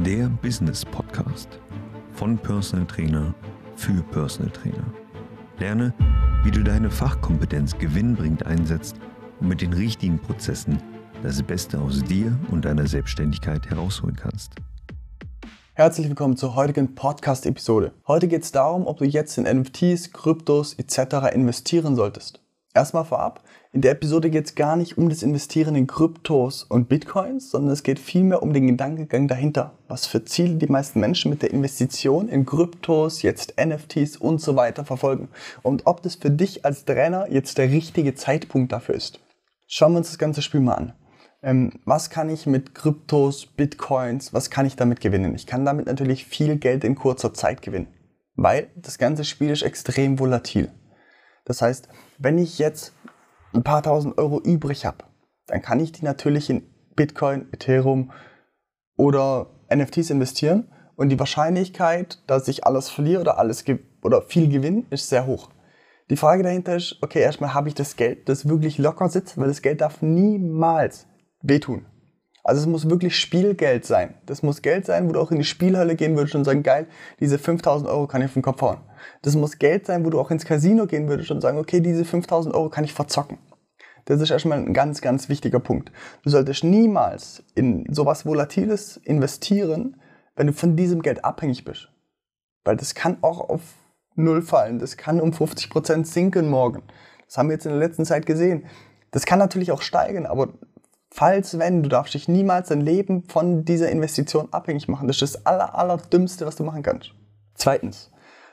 der Business Podcast von Personal Trainer für Personal Trainer. Lerne, wie du deine Fachkompetenz gewinnbringend einsetzt und mit den richtigen Prozessen das Beste aus dir und deiner Selbstständigkeit herausholen kannst. Herzlich willkommen zur heutigen Podcast-Episode. Heute geht es darum, ob du jetzt in NFTs, Kryptos etc. investieren solltest. Erstmal vorab, in der Episode geht es gar nicht um das Investieren in Kryptos und Bitcoins, sondern es geht vielmehr um den Gedankengang dahinter. Was für Ziele die meisten Menschen mit der Investition in Kryptos, jetzt NFTs und so weiter verfolgen. Und ob das für dich als Trainer jetzt der richtige Zeitpunkt dafür ist. Schauen wir uns das ganze Spiel mal an. Ähm, was kann ich mit Kryptos, Bitcoins, was kann ich damit gewinnen? Ich kann damit natürlich viel Geld in kurzer Zeit gewinnen, weil das ganze Spiel ist extrem volatil. Das heißt, wenn ich jetzt ein paar tausend Euro übrig habe, dann kann ich die natürlich in Bitcoin, Ethereum oder NFTs investieren und die Wahrscheinlichkeit, dass ich alles verliere oder alles oder viel gewinne, ist sehr hoch. Die Frage dahinter ist, okay, erstmal habe ich das Geld, das wirklich locker sitzt, weil das Geld darf niemals wehtun. Also es muss wirklich Spielgeld sein. Das muss Geld sein, wo du auch in die Spielhölle gehen würdest und sagen, geil, diese 5000 Euro kann ich auf den Kopf hauen. Das muss Geld sein, wo du auch ins Casino gehen würdest und sagen, okay, diese 5000 Euro kann ich verzocken. Das ist erstmal ein ganz, ganz wichtiger Punkt. Du solltest niemals in sowas Volatiles investieren, wenn du von diesem Geld abhängig bist. Weil das kann auch auf Null fallen. Das kann um 50% sinken morgen. Das haben wir jetzt in der letzten Zeit gesehen. Das kann natürlich auch steigen, aber falls wenn, du darfst dich niemals dein Leben von dieser Investition abhängig machen. Das ist das aller, aller Dümmste, was du machen kannst. Zweitens,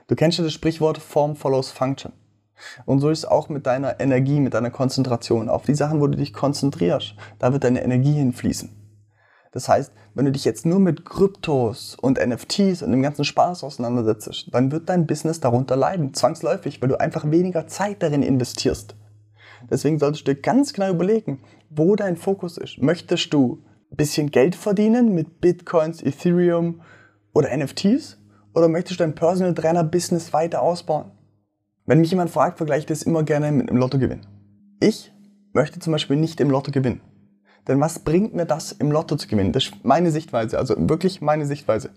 du kennst ja das Sprichwort Form follows Function. Und so ist es auch mit deiner Energie, mit deiner Konzentration. Auf die Sachen, wo du dich konzentrierst, da wird deine Energie hinfließen. Das heißt, wenn du dich jetzt nur mit Kryptos und NFTs und dem ganzen Spaß auseinandersetzt, dann wird dein Business darunter leiden, zwangsläufig, weil du einfach weniger Zeit darin investierst. Deswegen solltest du dir ganz genau überlegen, wo dein Fokus ist. Möchtest du ein bisschen Geld verdienen mit Bitcoins, Ethereum oder NFTs? Oder möchtest du dein Personal Trainer Business weiter ausbauen? Wenn mich jemand fragt, vergleiche ich das immer gerne mit einem Lottogewinn. Ich möchte zum Beispiel nicht im Lotto gewinnen. Denn was bringt mir das, im Lotto zu gewinnen? Das ist meine Sichtweise, also wirklich meine Sichtweise.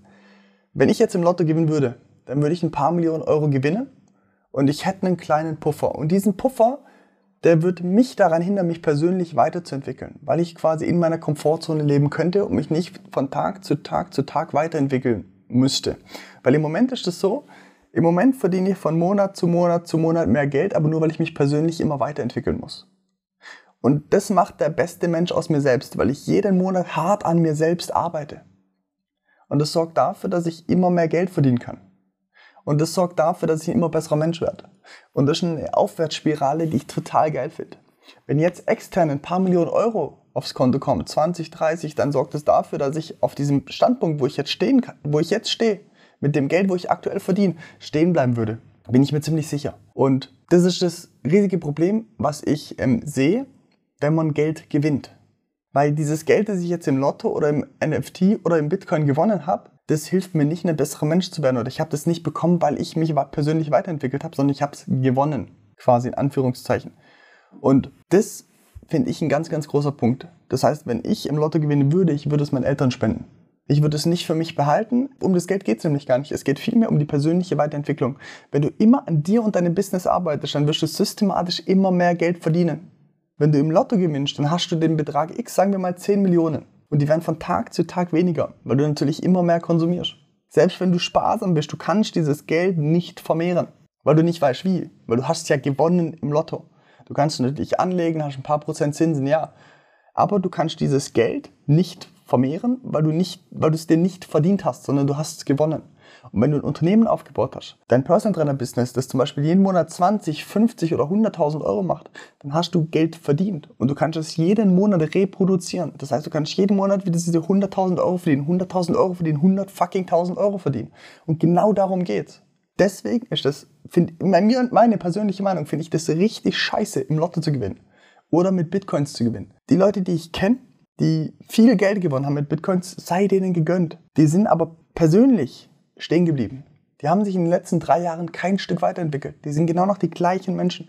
Wenn ich jetzt im Lotto gewinnen würde, dann würde ich ein paar Millionen Euro gewinnen und ich hätte einen kleinen Puffer. Und diesen Puffer, der wird mich daran hindern, mich persönlich weiterzuentwickeln, weil ich quasi in meiner Komfortzone leben könnte und mich nicht von Tag zu Tag zu Tag weiterentwickeln müsste. Weil im Moment ist es so, im Moment verdiene ich von Monat zu Monat zu Monat mehr Geld, aber nur weil ich mich persönlich immer weiterentwickeln muss. Und das macht der beste Mensch aus mir selbst, weil ich jeden Monat hart an mir selbst arbeite. Und das sorgt dafür, dass ich immer mehr Geld verdienen kann. Und das sorgt dafür, dass ich ein immer besserer Mensch werde. Und das ist eine Aufwärtsspirale, die ich total geil finde. Wenn jetzt extern ein paar Millionen Euro aufs Konto kommen, 20, 30, dann sorgt es dafür, dass ich auf diesem Standpunkt, wo ich jetzt stehen kann, wo ich jetzt stehe, mit dem Geld, wo ich aktuell verdiene, stehen bleiben würde. Bin ich mir ziemlich sicher. Und das ist das riesige Problem, was ich ähm, sehe, wenn man Geld gewinnt. Weil dieses Geld, das ich jetzt im Lotto oder im NFT oder im Bitcoin gewonnen habe, das hilft mir nicht, ein besserer Mensch zu werden. Oder ich habe das nicht bekommen, weil ich mich persönlich weiterentwickelt habe, sondern ich habe es gewonnen, quasi in Anführungszeichen. Und das finde ich ein ganz, ganz großer Punkt. Das heißt, wenn ich im Lotto gewinnen würde, ich würde es meinen Eltern spenden. Ich würde es nicht für mich behalten. Um das Geld geht es nämlich gar nicht. Es geht vielmehr um die persönliche Weiterentwicklung. Wenn du immer an dir und deinem Business arbeitest, dann wirst du systematisch immer mehr Geld verdienen. Wenn du im Lotto gewinnst, dann hast du den Betrag X, sagen wir mal 10 Millionen. Und die werden von Tag zu Tag weniger, weil du natürlich immer mehr konsumierst. Selbst wenn du sparsam bist, du kannst dieses Geld nicht vermehren, weil du nicht weißt wie, weil du hast ja gewonnen im Lotto. Du kannst natürlich anlegen, hast ein paar Prozent Zinsen, ja. Aber du kannst dieses Geld nicht vermehren, weil du, nicht, weil du es dir nicht verdient hast, sondern du hast es gewonnen. Und wenn du ein Unternehmen aufgebaut hast, dein Personal Trainer Business, das zum Beispiel jeden Monat 20, 50 oder 100.000 Euro macht, dann hast du Geld verdient und du kannst es jeden Monat reproduzieren. Das heißt, du kannst jeden Monat wieder diese 100.000 Euro verdienen, 100.000 Euro verdienen, 100 fucking 1000 Euro verdienen. Und genau darum geht's. Deswegen ist das, find, mir und meine persönliche Meinung, finde ich das richtig scheiße, im Lotto zu gewinnen oder mit Bitcoins zu gewinnen. Die Leute, die ich kenne, die viel Geld gewonnen haben mit Bitcoins, sei denen gegönnt. Die sind aber persönlich stehen geblieben. Die haben sich in den letzten drei Jahren kein Stück weiterentwickelt. Die sind genau noch die gleichen Menschen.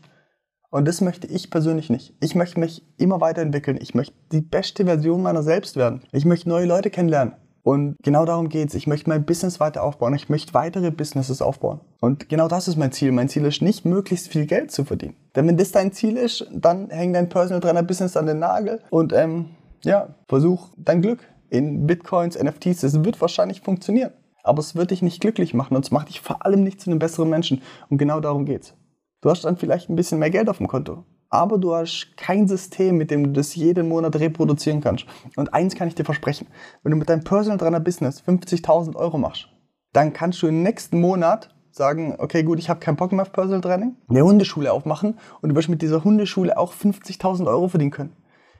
Und das möchte ich persönlich nicht. Ich möchte mich immer weiterentwickeln. Ich möchte die beste Version meiner selbst werden. Ich möchte neue Leute kennenlernen. Und genau darum geht's. Ich möchte mein Business weiter aufbauen. Ich möchte weitere Businesses aufbauen. Und genau das ist mein Ziel. Mein Ziel ist nicht, möglichst viel Geld zu verdienen. Denn wenn das dein Ziel ist, dann hängt dein Personal Trainer Business an den Nagel und ähm, ja, versuch dein Glück in Bitcoins, NFTs. Es wird wahrscheinlich funktionieren. Aber es wird dich nicht glücklich machen und es macht dich vor allem nicht zu einem besseren Menschen. Und genau darum geht's. Du hast dann vielleicht ein bisschen mehr Geld auf dem Konto aber du hast kein System, mit dem du das jeden Monat reproduzieren kannst. Und eins kann ich dir versprechen, wenn du mit deinem Personal Trainer Business 50.000 Euro machst, dann kannst du im nächsten Monat sagen, okay, gut, ich habe keinen Bock mehr auf Personal Training, eine Hundeschule aufmachen und du wirst mit dieser Hundeschule auch 50.000 Euro verdienen können,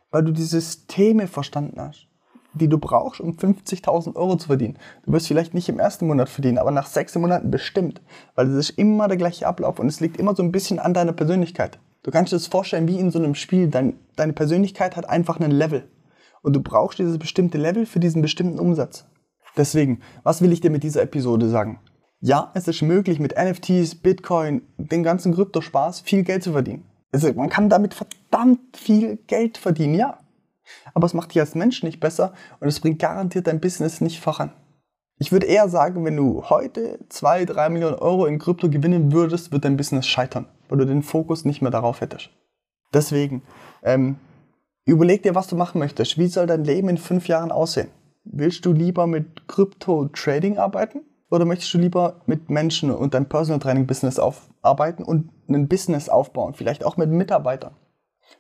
weil du die Systeme verstanden hast, die du brauchst, um 50.000 Euro zu verdienen. Du wirst vielleicht nicht im ersten Monat verdienen, aber nach sechs Monaten bestimmt, weil es ist immer der gleiche Ablauf und es liegt immer so ein bisschen an deiner Persönlichkeit. Du kannst dir das vorstellen wie in so einem Spiel. Dein, deine Persönlichkeit hat einfach einen Level. Und du brauchst dieses bestimmte Level für diesen bestimmten Umsatz. Deswegen, was will ich dir mit dieser Episode sagen? Ja, es ist möglich, mit NFTs, Bitcoin, den ganzen Kryptospaß viel Geld zu verdienen. Also man kann damit verdammt viel Geld verdienen, ja. Aber es macht dich als Mensch nicht besser und es bringt garantiert dein Business nicht voran. Ich würde eher sagen, wenn du heute zwei, drei Millionen Euro in Krypto gewinnen würdest, wird dein Business scheitern weil du den Fokus nicht mehr darauf hättest. Deswegen, ähm, überleg dir, was du machen möchtest. Wie soll dein Leben in fünf Jahren aussehen? Willst du lieber mit Krypto-Trading arbeiten? Oder möchtest du lieber mit Menschen und dein Personal Training Business arbeiten und ein Business aufbauen? Vielleicht auch mit Mitarbeitern.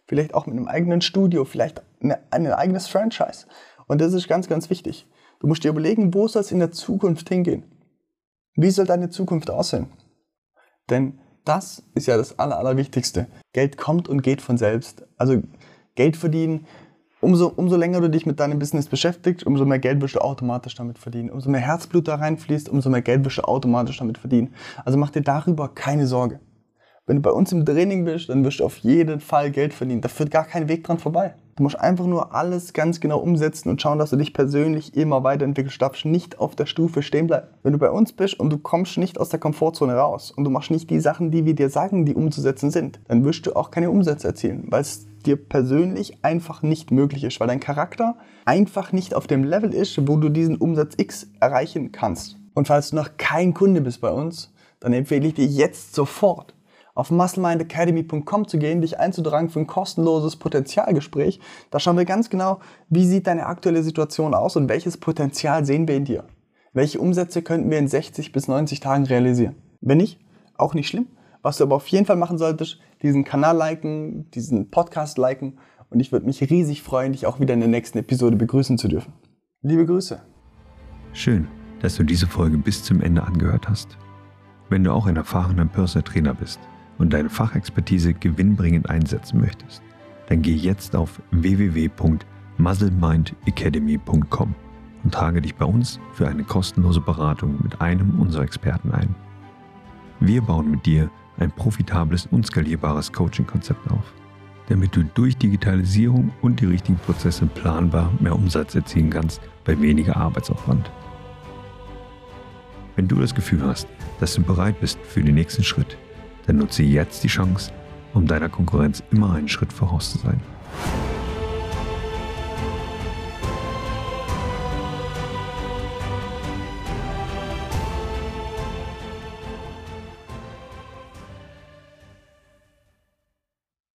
Vielleicht auch mit einem eigenen Studio. Vielleicht eine, ein eigenes Franchise. Und das ist ganz, ganz wichtig. Du musst dir überlegen, wo soll es in der Zukunft hingehen? Wie soll deine Zukunft aussehen? Denn das ist ja das Aller, Allerwichtigste. Geld kommt und geht von selbst. Also Geld verdienen, umso, umso länger du dich mit deinem Business beschäftigst, umso mehr Geld wirst du automatisch damit verdienen. Umso mehr Herzblut da reinfließt, umso mehr Geld wirst du automatisch damit verdienen. Also mach dir darüber keine Sorge. Wenn du bei uns im Training bist, dann wirst du auf jeden Fall Geld verdienen. Da führt gar kein Weg dran vorbei. Du musst einfach nur alles ganz genau umsetzen und schauen, dass du dich persönlich immer weiterentwickelst. Du darfst nicht auf der Stufe stehen bleiben. Wenn du bei uns bist und du kommst nicht aus der Komfortzone raus und du machst nicht die Sachen, die wir dir sagen, die umzusetzen sind, dann wirst du auch keine Umsätze erzielen, weil es dir persönlich einfach nicht möglich ist, weil dein Charakter einfach nicht auf dem Level ist, wo du diesen Umsatz X erreichen kannst. Und falls du noch kein Kunde bist bei uns, dann empfehle ich dir jetzt sofort auf musclemindacademy.com zu gehen, dich einzutragen für ein kostenloses Potenzialgespräch. Da schauen wir ganz genau, wie sieht deine aktuelle Situation aus und welches Potenzial sehen wir in dir. Welche Umsätze könnten wir in 60 bis 90 Tagen realisieren? Wenn nicht, auch nicht schlimm. Was du aber auf jeden Fall machen solltest, diesen Kanal liken, diesen Podcast liken und ich würde mich riesig freuen, dich auch wieder in der nächsten Episode begrüßen zu dürfen. Liebe Grüße. Schön, dass du diese Folge bis zum Ende angehört hast. Wenn du auch ein erfahrener Personal Trainer bist, und deine Fachexpertise gewinnbringend einsetzen möchtest, dann geh jetzt auf www.muzzlemindacademy.com und trage dich bei uns für eine kostenlose Beratung mit einem unserer Experten ein. Wir bauen mit dir ein profitables und skalierbares Coaching-Konzept auf, damit du durch Digitalisierung und die richtigen Prozesse planbar mehr Umsatz erzielen kannst bei weniger Arbeitsaufwand. Wenn du das Gefühl hast, dass du bereit bist für den nächsten Schritt, dann nutze jetzt die Chance, um deiner Konkurrenz immer einen Schritt voraus zu sein.